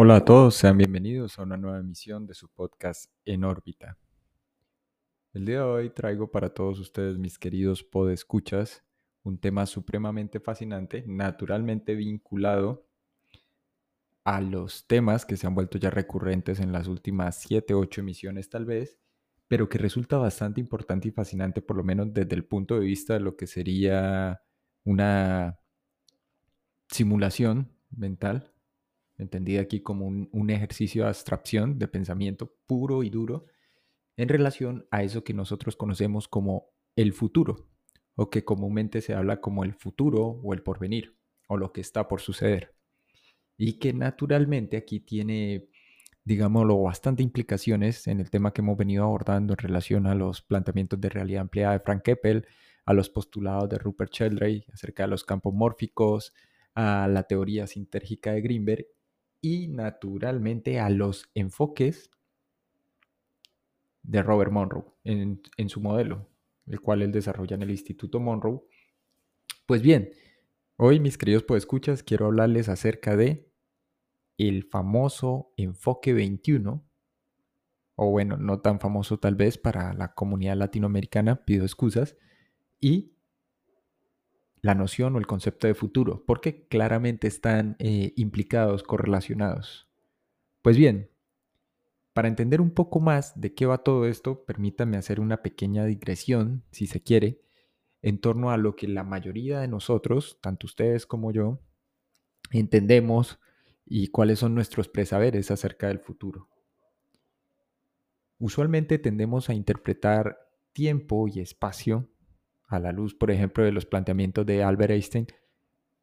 Hola a todos, sean bienvenidos a una nueva emisión de su podcast En órbita. El día de hoy traigo para todos ustedes, mis queridos podescuchas, un tema supremamente fascinante, naturalmente vinculado a los temas que se han vuelto ya recurrentes en las últimas 7, 8 emisiones tal vez, pero que resulta bastante importante y fascinante por lo menos desde el punto de vista de lo que sería una simulación mental entendida aquí como un, ejercicio de abstracción, de pensamiento puro y duro, en relación a eso que nosotros conocemos como el futuro, o que comúnmente se habla como el futuro o el porvenir, o lo que está por suceder. Y que naturalmente aquí tiene, digámoslo, bastante implicaciones en el tema que hemos venido abordando en relación a los planteamientos de realidad ampliada de Frank Keppel, a los postulados de Rupert Sheldrake acerca de los campos mórficos, a la teoría sintérgica de Greenberg y naturalmente a los enfoques de Robert Monroe en, su modelo, el cual él desarrolla en el Instituto Monroe. Pues bien, hoy mis queridos escuchas quiero hablarles acerca de el famoso enfoque 21, o bueno, no tan famoso tal vez para la comunidad latinoamericana, pido excusas, y la noción o el concepto de futuro, porque claramente están eh, implicados, correlacionados. Pues bien, para entender un poco más de qué va todo esto, permítame hacer una pequeña digresión, si se quiere, en torno a lo que la mayoría de nosotros, tanto ustedes como yo, entendemos y cuáles son nuestros presaberes acerca del futuro. Usualmente tendemos a interpretar tiempo y espacio a la luz, por ejemplo, de los planteamientos de Albert Einstein,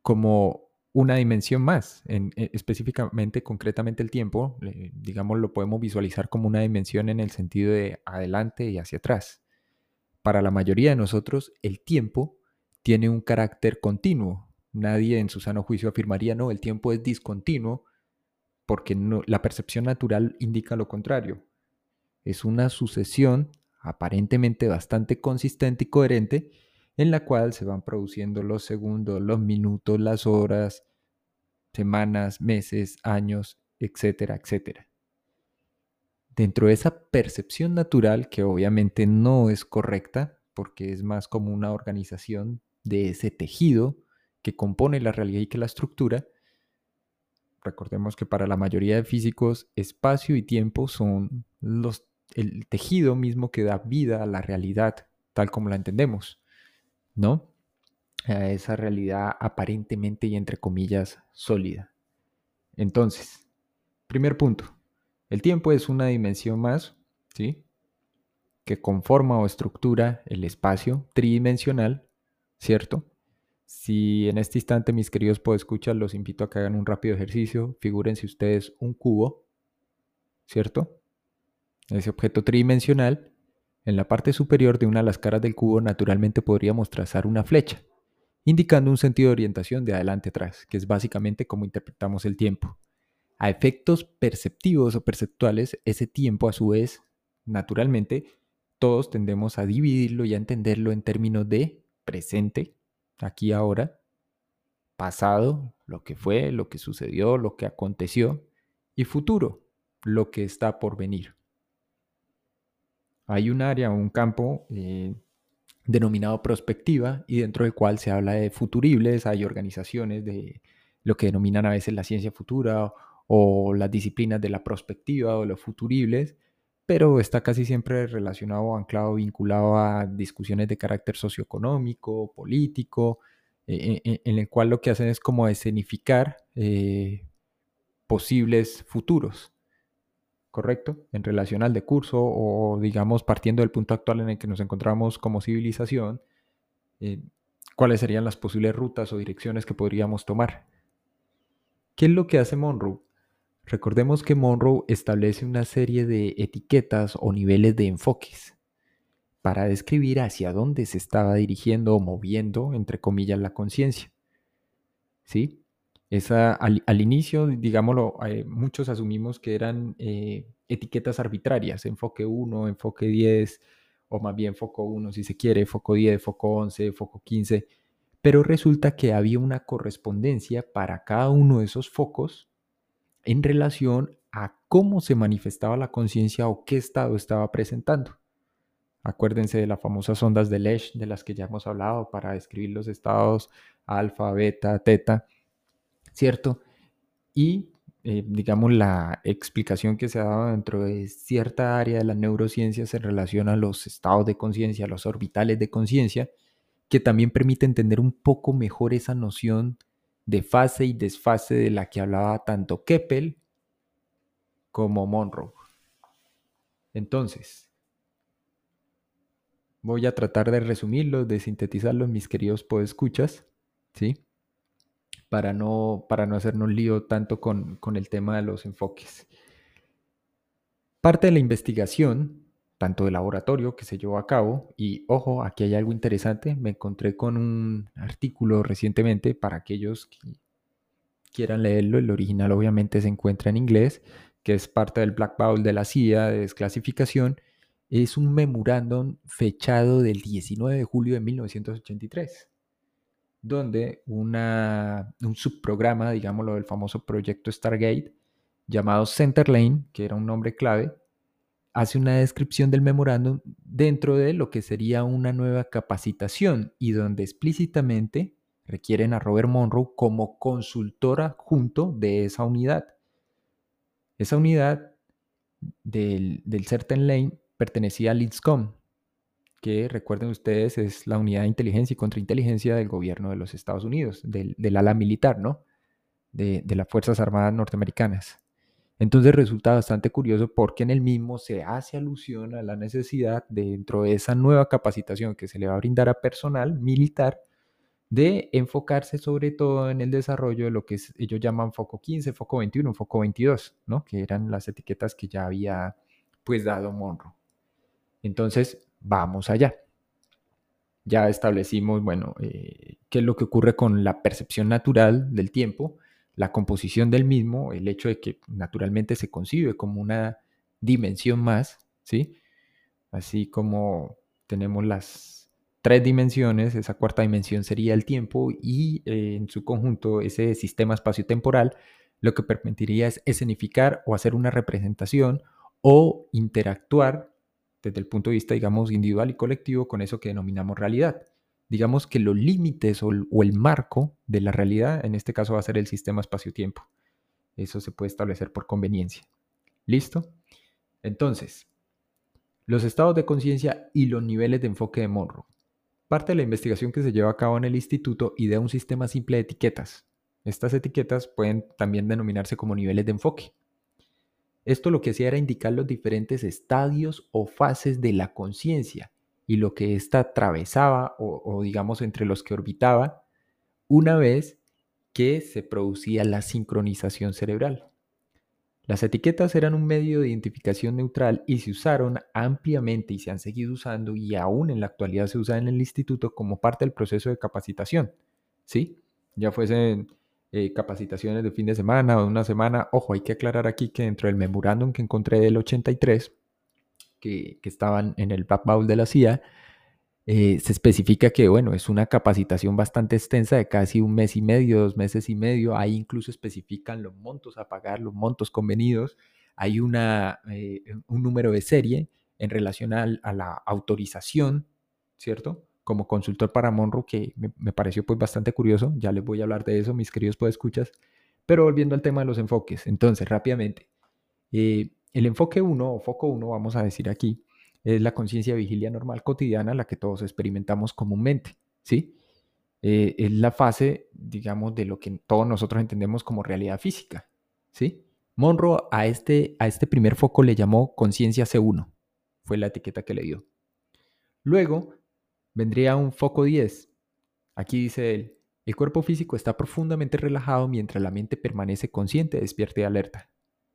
como una dimensión más, e, específicamente, concretamente el tiempo, digamos, lo podemos visualizar como una dimensión en el sentido de adelante y hacia atrás. Para la mayoría de nosotros, el tiempo tiene un carácter continuo. Nadie en su sano juicio afirmaría, no, el tiempo es discontinuo, porque la percepción natural indica lo contrario. Es una sucesión aparentemente bastante consistente y coherente, en la cual se van produciendo los segundos, los minutos, las horas, semanas, meses, años, etcétera, etcétera. Dentro de esa percepción natural, que obviamente no es correcta, porque es más como una organización de ese tejido que compone la realidad y que la estructura, recordemos que para la mayoría de físicos, espacio y tiempo son los el tejido mismo que da vida a la realidad tal como la entendemos, ¿no? A esa realidad aparentemente y entre comillas sólida. Entonces, primer punto, el tiempo es una dimensión más, ¿sí? Que conforma o estructura el espacio tridimensional, ¿cierto? Si en este instante, mis queridos escuchar, los invito a que hagan un rápido ejercicio. Figúrense ustedes un cubo, ¿cierto? Ese objeto tridimensional, en la parte superior de una de las caras del cubo naturalmente podríamos trazar una flecha, indicando un sentido de orientación de adelante atrás, que es básicamente como interpretamos el tiempo. A efectos perceptivos o perceptuales, ese tiempo a su vez, naturalmente, todos tendemos a dividirlo y a entenderlo en términos de presente, aquí ahora, pasado, lo que fue, lo que sucedió, lo que aconteció, y futuro, lo que está por venir hay un área, un campo eh, denominado prospectiva y dentro del cual se habla de futuribles, hay organizaciones de lo que denominan a veces la ciencia futura o las disciplinas de la prospectiva o los futuribles, pero está casi siempre relacionado, anclado, vinculado a discusiones de carácter socioeconómico, político, eh, eh, en el cual lo que hacen es como escenificar posibles futuros. ¿Correcto? En relación al de curso o digamos partiendo del punto actual en el que nos encontramos como civilización, eh, cuáles serían las posibles rutas o direcciones que podríamos tomar. ¿Qué es lo que hace Monroe? Recordemos que Monroe establece una serie de etiquetas o niveles de enfoques para describir hacia dónde se estaba dirigiendo o moviendo, entre comillas, la conciencia. ¿Sí? Al, inicio, digámoslo, eh, muchos asumimos que eran eh, etiquetas arbitrarias, enfoque 1, enfoque 10, o más bien foco 1 si se quiere, foco 10, foco 11, foco 15, pero resulta que había una correspondencia para cada uno de esos focos en relación a cómo se manifestaba la conciencia o qué estado estaba presentando. Acuérdense de las famosas ondas de Lesch de las que ya hemos hablado para describir los estados alfa, beta, teta, ¿cierto? Y eh, digamos la explicación que se ha dado dentro de cierta área de las neurociencias en relación a los estados de conciencia, los orbitales de conciencia, que también permite entender un poco mejor esa noción de fase y desfase de la que hablaba tanto Keppel como Monroe. Entonces, voy a tratar de resumirlo, de sintetizarlo, mis queridos podescuchas, ¿sí? Para no, para no hacernos lío tanto con, con el tema de los enfoques. Parte de la investigación tanto de laboratorio que se llevó a cabo. Y ojo, aquí hay algo interesante. Me encontré con un artículo recientemente para aquellos que quieran leerlo. El original obviamente se encuentra en inglés, que es parte del Black Bowl de la CIA de desclasificación. Es un memorándum fechado del 19 de julio de 1983, donde un subprograma, digámoslo, del famoso proyecto Stargate, llamado Center Lane, que era un nombre clave, hace una descripción del memorándum dentro de lo que sería una nueva capacitación y donde explícitamente requieren a Robert Monroe como consultora junto de esa unidad. Esa unidad del, Certain Lane pertenecía a LINSCOM, que recuerden ustedes es la unidad de inteligencia y contrainteligencia del gobierno de los Estados Unidos, del, ala militar, ¿no? de las Fuerzas Armadas norteamericanas. Entonces resulta bastante curioso porque en el mismo se hace alusión a la necesidad dentro de esa nueva capacitación que se le va a brindar a personal militar de enfocarse sobre todo en el desarrollo de lo que ellos llaman foco 15, foco 21, foco 22, ¿no? que eran las etiquetas que ya había pues dado Monroe. Entonces, vamos allá. Ya establecimos, bueno, eh, qué es lo que ocurre con la percepción natural del tiempo, la composición del mismo, el hecho de que naturalmente se concibe como una dimensión más, ¿sí? Así como tenemos las tres dimensiones, esa cuarta dimensión sería el tiempo y eh, en su conjunto ese sistema espacio-temporal lo que permitiría es escenificar o hacer una representación o interactuar desde el punto de vista, digamos, individual y colectivo con eso que denominamos realidad digamos que los límites o, el marco de la realidad, en este caso va a ser el sistema espacio-tiempo. Eso se puede establecer por conveniencia. ¿Listo? Entonces, los estados de conciencia y los niveles de enfoque de Monroe. Parte de la investigación que se lleva a cabo en el instituto idea un sistema simple de etiquetas. Estas etiquetas pueden también denominarse como niveles de enfoque. Esto lo que hacía era indicar los diferentes estadios o fases de la conciencia y lo que ésta atravesaba o, digamos entre los que orbitaba una vez que se producía la sincronización cerebral. Las etiquetas eran un medio de identificación neutral y se usaron ampliamente y se han seguido usando y aún en la actualidad se usan en el instituto como parte del proceso de capacitación. ¿Sí? Ya fuesen eh, capacitaciones de fin de semana o de una semana. Ojo, hay que aclarar aquí que dentro del memorándum que encontré del 83 que, estaban en el Black Bowl de la CIA, eh, se especifica que, bueno, es una capacitación bastante extensa de casi un mes y medio, dos meses y medio. Ahí incluso especifican los montos a pagar, los montos convenidos. Hay una, eh, un número de serie en relación a la autorización, ¿cierto? Como consultor para Monroe, que me, pareció pues bastante curioso. Ya les voy a hablar de eso, mis queridos podescuchas. Pero volviendo al tema de los enfoques, entonces rápidamente. Eh, el enfoque 1 o foco 1, vamos a decir aquí, es la conciencia vigilia normal cotidiana, la que todos experimentamos comúnmente, ¿sí? Eh, es la fase, digamos, de lo que todos nosotros entendemos como realidad física, ¿sí? Monroe a este, a este primer foco le llamó conciencia C1, fue la etiqueta que le dio. Luego vendría un foco 10. Aquí dice él, el cuerpo físico está profundamente relajado mientras la mente permanece consciente, despierta y alerta.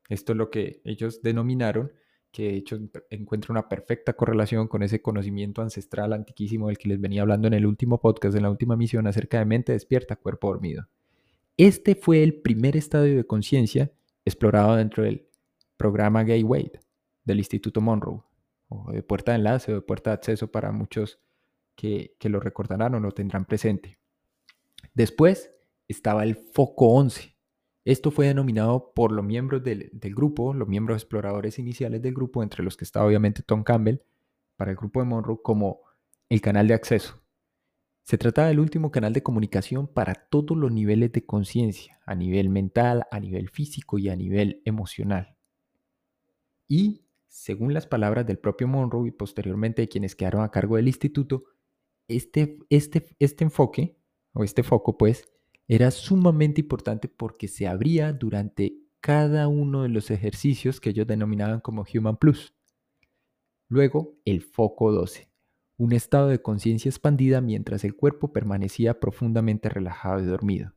Esto es lo que ellos denominaron, que de hecho encuentra una perfecta correlación con ese conocimiento ancestral antiquísimo del que les venía hablando en el último podcast, en la última misión acerca de mente despierta, cuerpo dormido. Este fue el primer estadio de conciencia explorado dentro del programa Gateway del Instituto Monroe, o de puerta de enlace o de puerta de acceso para muchos que, lo recordarán o lo tendrán presente. Después estaba el foco 11, Esto fue denominado por los miembros del, grupo, los miembros exploradores iniciales del grupo, entre los que está obviamente Tom Campbell, para el grupo de Monroe, como el canal de acceso. Se trata del último canal de comunicación para todos los niveles de conciencia, a nivel mental, a nivel físico y a nivel emocional. Y, según las palabras del propio Monroe y posteriormente de quienes quedaron a cargo del instituto, este, este, este enfoque, o este foco, pues, era sumamente importante porque se abría durante cada uno de los ejercicios que ellos denominaban como Human Plus. Luego, el foco 12, un estado de conciencia expandida mientras el cuerpo permanecía profundamente relajado y dormido.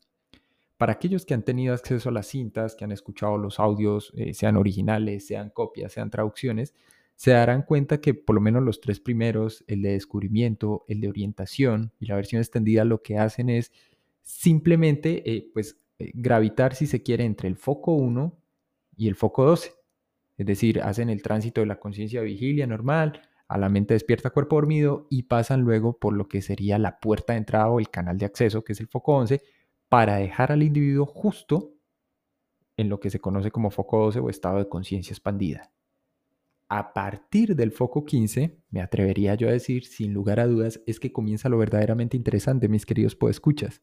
Para aquellos que han tenido acceso a las cintas, que han escuchado los audios, eh, sean originales, sean copias, sean traducciones, se darán cuenta que por lo menos los tres primeros, el de descubrimiento, el de orientación y la versión extendida, lo que hacen es simplemente eh, pues, eh, gravitar, si se quiere, entre el foco 1 y el foco 12. Es decir, hacen el tránsito de la conciencia vigilia normal a la mente despierta, cuerpo dormido y pasan luego por lo que sería la puerta de entrada o el canal de acceso, que es el foco 11, para dejar al individuo justo en lo que se conoce como foco 12 o estado de conciencia expandida. A partir del foco 15, me atrevería yo a decir, sin lugar a dudas, es que comienza lo verdaderamente interesante, mis queridos podescuchas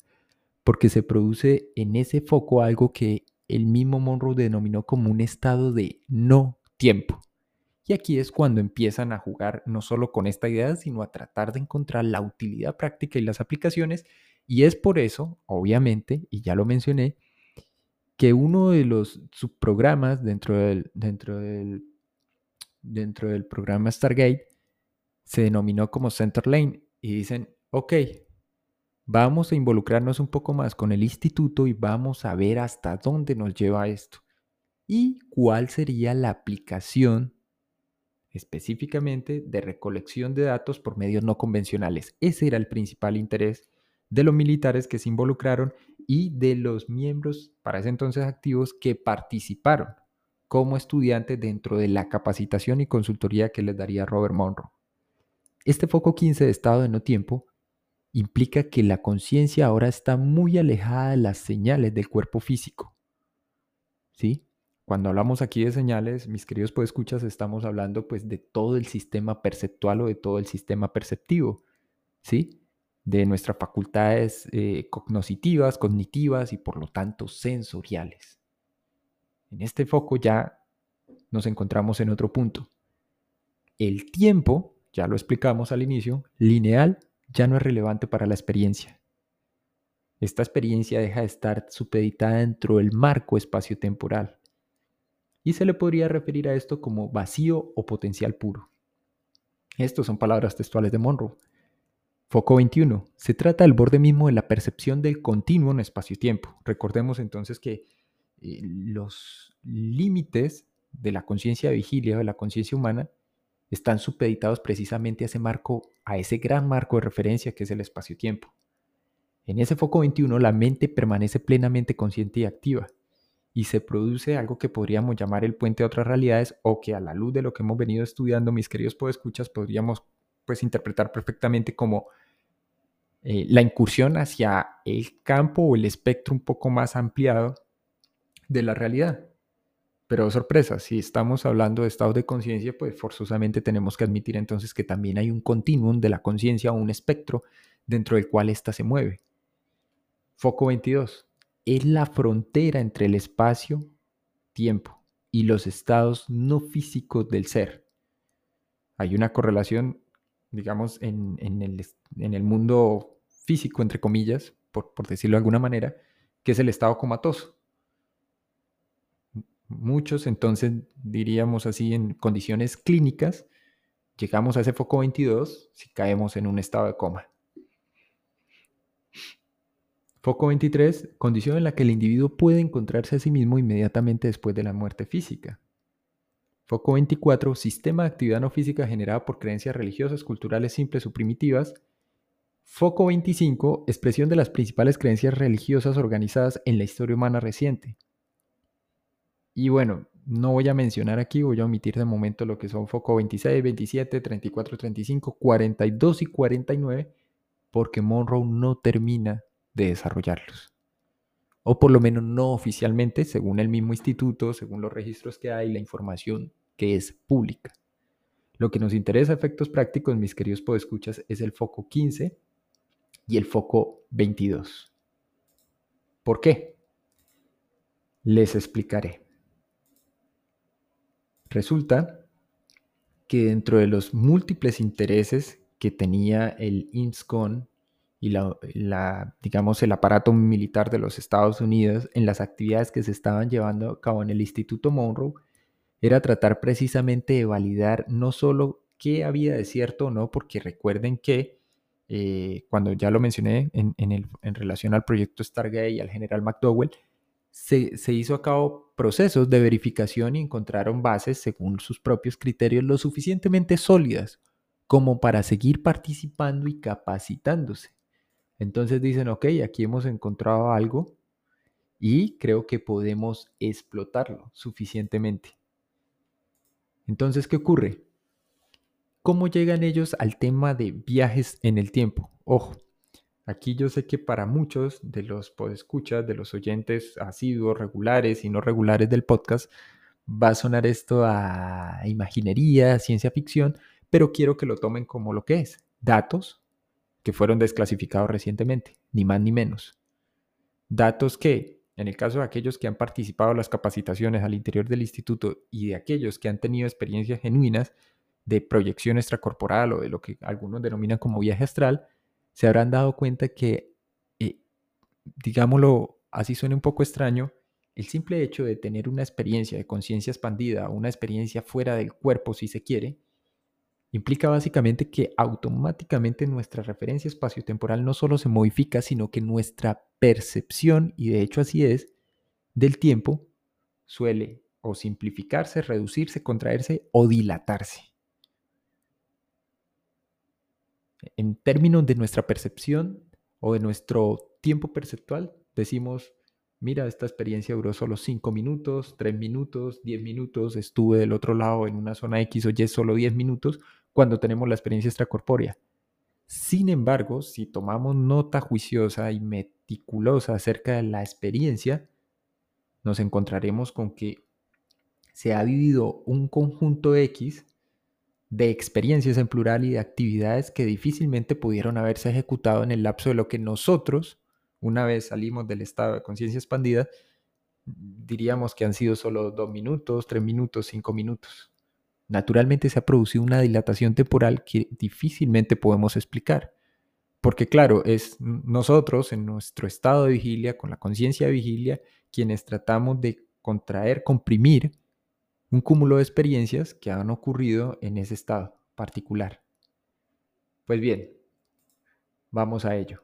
porque se produce en ese foco algo que el mismo Monroe denominó como un estado de no tiempo. Y aquí es cuando empiezan a jugar no solo con esta idea, sino a tratar de encontrar la utilidad práctica y las aplicaciones. Y es por eso, obviamente, y ya lo mencioné, que uno de los subprogramas dentro del, dentro del, dentro del programa Stargate se denominó como Center Lane. Y dicen, ok, Vamos a involucrarnos un poco más con el instituto y vamos a ver hasta dónde nos lleva esto y cuál sería la aplicación específicamente de recolección de datos por medios no convencionales. Ese era el principal interés de los militares que se involucraron y de los miembros para ese entonces activos que participaron como estudiantes dentro de la capacitación y consultoría que les daría Robert Monroe. Este foco 15 de estado de no tiempo implica que la conciencia ahora está muy alejada de las señales del cuerpo físico. ¿Sí? Cuando hablamos aquí de señales, mis queridos escuchas, estamos hablando pues de todo el sistema perceptual o de todo el sistema perceptivo, ¿sí? De nuestras facultades eh, cognitivas, cognitivas y por lo tanto sensoriales. En este foco ya nos encontramos en otro punto. El tiempo, ya lo explicamos al inicio, lineal ya no es relevante para la experiencia. Esta experiencia deja de estar supeditada dentro del marco espacio-temporal y se le podría referir a esto como vacío o potencial puro. Estas son palabras textuales de Monroe. Foco 21. Se trata del borde mismo de la percepción del continuo en espacio-tiempo. Recordemos entonces que eh, los límites de la conciencia de vigilia, de la conciencia humana, están supeditados precisamente a ese marco, a ese gran marco de referencia que es el espacio-tiempo. En ese foco 21 la mente permanece plenamente consciente y activa y se produce algo que podríamos llamar el puente a otras realidades o que a la luz de lo que hemos venido estudiando, mis queridos podescuchas, podríamos pues interpretar perfectamente como eh, la incursión hacia el campo o el espectro un poco más ampliado de la realidad. Pero sorpresa, si estamos hablando de estado de conciencia, pues forzosamente tenemos que admitir entonces que también hay un continuum de la conciencia o un espectro dentro del cual ésta se mueve. Foco 22. Es la frontera entre el espacio, tiempo y los estados no físicos del ser. Hay una correlación, digamos, en, el, mundo físico, entre comillas, por decirlo de alguna manera, que es el estado comatoso muchos, entonces diríamos así, en condiciones clínicas, llegamos a ese foco 22 si caemos en un estado de coma. Foco 23, condición en la que el individuo puede encontrarse a sí mismo inmediatamente después de la muerte física. Foco 24, sistema de actividad no física generada por creencias religiosas, culturales simples o primitivas. Foco 25, expresión de las principales creencias religiosas organizadas en la historia humana reciente. Y bueno, no voy a mencionar aquí, voy a omitir de momento lo que son foco 26, 27, 34, 35, 42 y 49, porque Monroe no termina de desarrollarlos. o por lo menos no oficialmente, según el mismo instituto, según los registros que hay, la información que es pública. Lo que nos interesa efectos prácticos, mis queridos podescuchas, es el foco 15 y el foco 22. ¿Por qué? Les explicaré. Resulta que dentro de los múltiples intereses que tenía el INSCON y la, digamos, el aparato militar de los Estados Unidos en las actividades que se estaban llevando a cabo en el Instituto Monroe, era tratar precisamente de validar no solo qué había de cierto o no, porque recuerden que eh, cuando ya lo mencioné en, en, relación al proyecto Stargate y al general McDowell, se, hizo a cabo procesos de verificación y encontraron bases, según sus propios criterios, lo suficientemente sólidas como para seguir participando y capacitándose. Entonces dicen, ok, aquí hemos encontrado algo y creo que podemos explotarlo suficientemente. Entonces, ¿qué ocurre? ¿Cómo llegan ellos al tema de viajes en el tiempo? Ojo, aquí yo sé que para muchos de los podescuchas, de los oyentes asiduos, regulares y no regulares del podcast, va a sonar esto a imaginería, ciencia ficción, pero quiero que lo tomen como lo que es, datos que fueron desclasificados recientemente, ni más ni menos. Datos que, en el caso de aquellos que han participado en las capacitaciones al interior del instituto y de aquellos que han tenido experiencias genuinas, de proyección extracorporal o de lo que algunos denominan como viaje astral, se habrán dado cuenta que, eh, digámoslo así suena un poco extraño, el simple hecho de tener una experiencia de conciencia expandida, una experiencia fuera del cuerpo si se quiere, implica básicamente que automáticamente nuestra referencia espaciotemporal no solo se modifica, sino que nuestra percepción, y de hecho así es, del tiempo suele o simplificarse, reducirse, contraerse o dilatarse. En términos de nuestra percepción o de nuestro tiempo perceptual, decimos, mira, esta experiencia duró solo 5 minutos, 3 minutos, 10 minutos, estuve del otro lado en una zona X o Y solo 10 minutos cuando tenemos la experiencia extracorpórea. Sin embargo, si tomamos nota juiciosa y meticulosa acerca de la experiencia, nos encontraremos con que se ha vivido un conjunto X de experiencias en plural y de actividades que difícilmente pudieron haberse ejecutado en el lapso de lo que nosotros, una vez salimos del estado de conciencia expandida, diríamos que han sido solo dos minutos, tres minutos, cinco minutos. Naturalmente se ha producido una dilatación temporal que difícilmente podemos explicar. Porque claro, es nosotros en nuestro estado de vigilia, con la conciencia de vigilia, quienes tratamos de contraer, comprimir un cúmulo de experiencias que han ocurrido en ese estado particular. Pues bien, vamos a ello.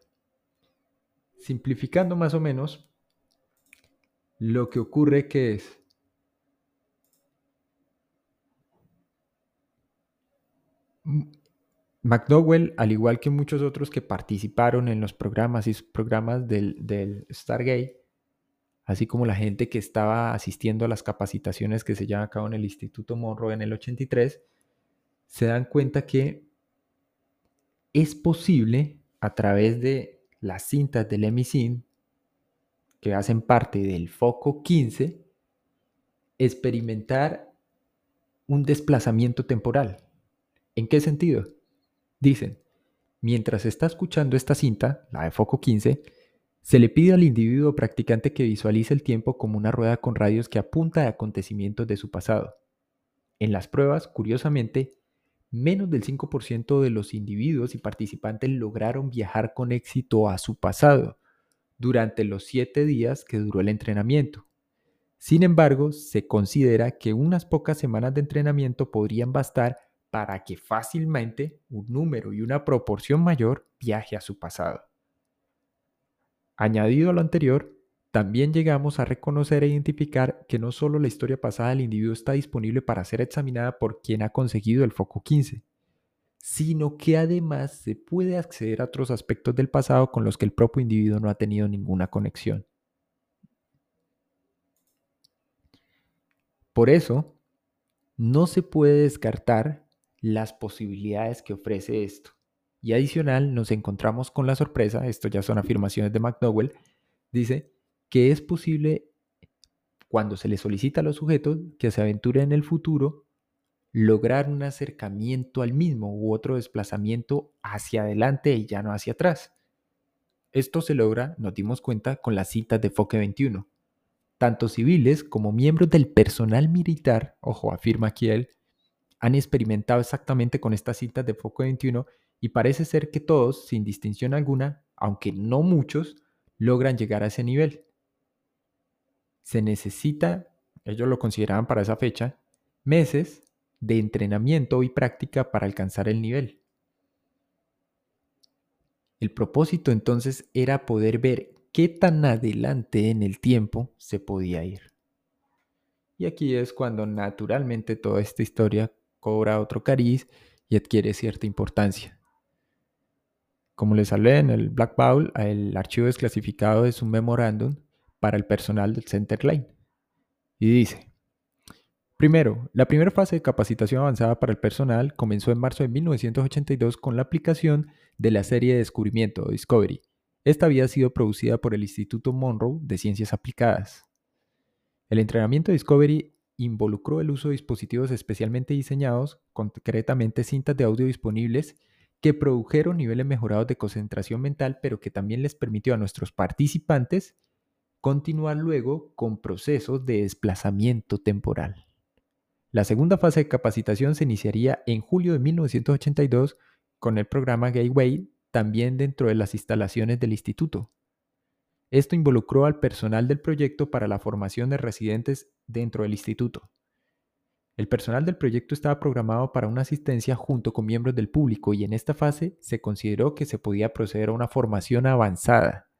Simplificando más o menos, lo que ocurre que es McDowell, al igual que muchos otros que participaron en los programas y programas del, del Stargate, así como la gente que estaba asistiendo a las capacitaciones que se llevan a cabo en el Instituto Monroe en el 83, se dan cuenta que es posible a través de las cintas del EMISIN, que hacen parte del foco 15, experimentar un desplazamiento temporal. ¿En qué sentido? Dicen, mientras está escuchando esta cinta, la de foco 15, se le pide al individuo practicante que visualice el tiempo como una rueda con radios que apunta a acontecimientos de su pasado. En las pruebas, curiosamente, menos del 5% de los individuos y participantes lograron viajar con éxito a su pasado durante los siete días que duró el entrenamiento. Sin embargo, se considera que unas pocas semanas de entrenamiento podrían bastar para que fácilmente un número y una proporción mayor viaje a su pasado. Añadido a lo anterior, también llegamos a reconocer e identificar que no solo la historia pasada del individuo está disponible para ser examinada por quien ha conseguido el foco 15, sino que además se puede acceder a otros aspectos del pasado con los que el propio individuo no ha tenido ninguna conexión. Por eso, no se puede descartar las posibilidades que ofrece esto. Y adicional, nos encontramos con la sorpresa, esto ya son afirmaciones de McDowell, dice que es posible cuando se le solicita a los sujetos que se aventuren en el futuro lograr un acercamiento al mismo u otro desplazamiento hacia adelante y ya no hacia atrás. Esto se logra, nos dimos cuenta, con las citas de Foque 21. Tanto civiles como miembros del personal militar, ojo, afirma aquí él, han experimentado exactamente con estas citas de Foque 21 y parece ser que todos, sin distinción alguna, aunque no muchos, logran llegar a ese nivel. Se necesita, ellos lo consideraban para esa fecha, meses de entrenamiento y práctica para alcanzar el nivel. El propósito entonces era poder ver qué tan adelante en el tiempo se podía ir. Y aquí es cuando naturalmente toda esta historia cobra otro cariz y adquiere cierta importancia. Como les hablé en el Black Bowl, el archivo desclasificado es un memorándum para el personal del Center Line. Y dice, Primero, la primera fase de capacitación avanzada para el personal comenzó en marzo de 1982 con la aplicación de la serie de descubrimiento Discovery. Esta había sido producida por el Instituto Monroe de Ciencias Aplicadas. El entrenamiento Discovery involucró el uso de dispositivos especialmente diseñados, concretamente cintas de audio disponibles, que produjeron niveles mejorados de concentración mental, pero que también les permitió a nuestros participantes continuar luego con procesos de desplazamiento temporal. La segunda fase de capacitación se iniciaría en julio de 1982 con el programa Gateway, también dentro de las instalaciones del instituto. Esto involucró al personal del proyecto para la formación de residentes dentro del instituto. El personal del proyecto estaba programado para una asistencia junto con miembros del público y en esta fase se consideró que se podía proceder a una formación avanzada,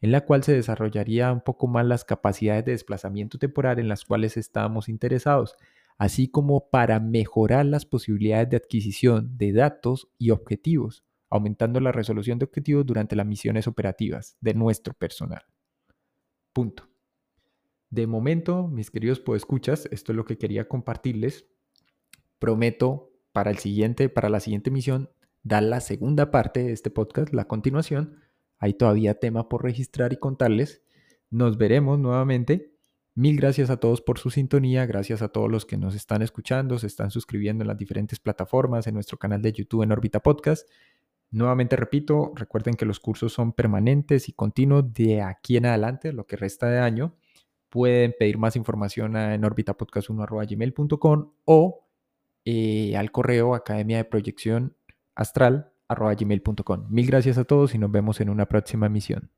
en la cual se desarrollaría un poco más las capacidades de desplazamiento temporal en las cuales estábamos interesados, así como para mejorar las posibilidades de adquisición de datos y objetivos, aumentando la resolución de objetivos durante las misiones operativas de nuestro personal. Punto. De momento, mis queridos podescuchas, esto es lo que quería compartirles. Prometo para el siguiente, para la siguiente misión, dar la segunda parte de este podcast, la continuación. Hay todavía tema por registrar y contarles. Nos veremos nuevamente Mil gracias a todos por su sintonía, gracias a todos los que nos están escuchando, se están suscribiendo en las diferentes plataformas, en nuestro canal de YouTube en Orbita Podcast. Nuevamente repito, recuerden que los cursos son permanentes y continuos de aquí en adelante, lo que resta de año. Pueden pedir más información en orbitapodcast1.gmail.com o eh, al correo academia de proyección astral Mil gracias a todos y nos vemos en una próxima misión.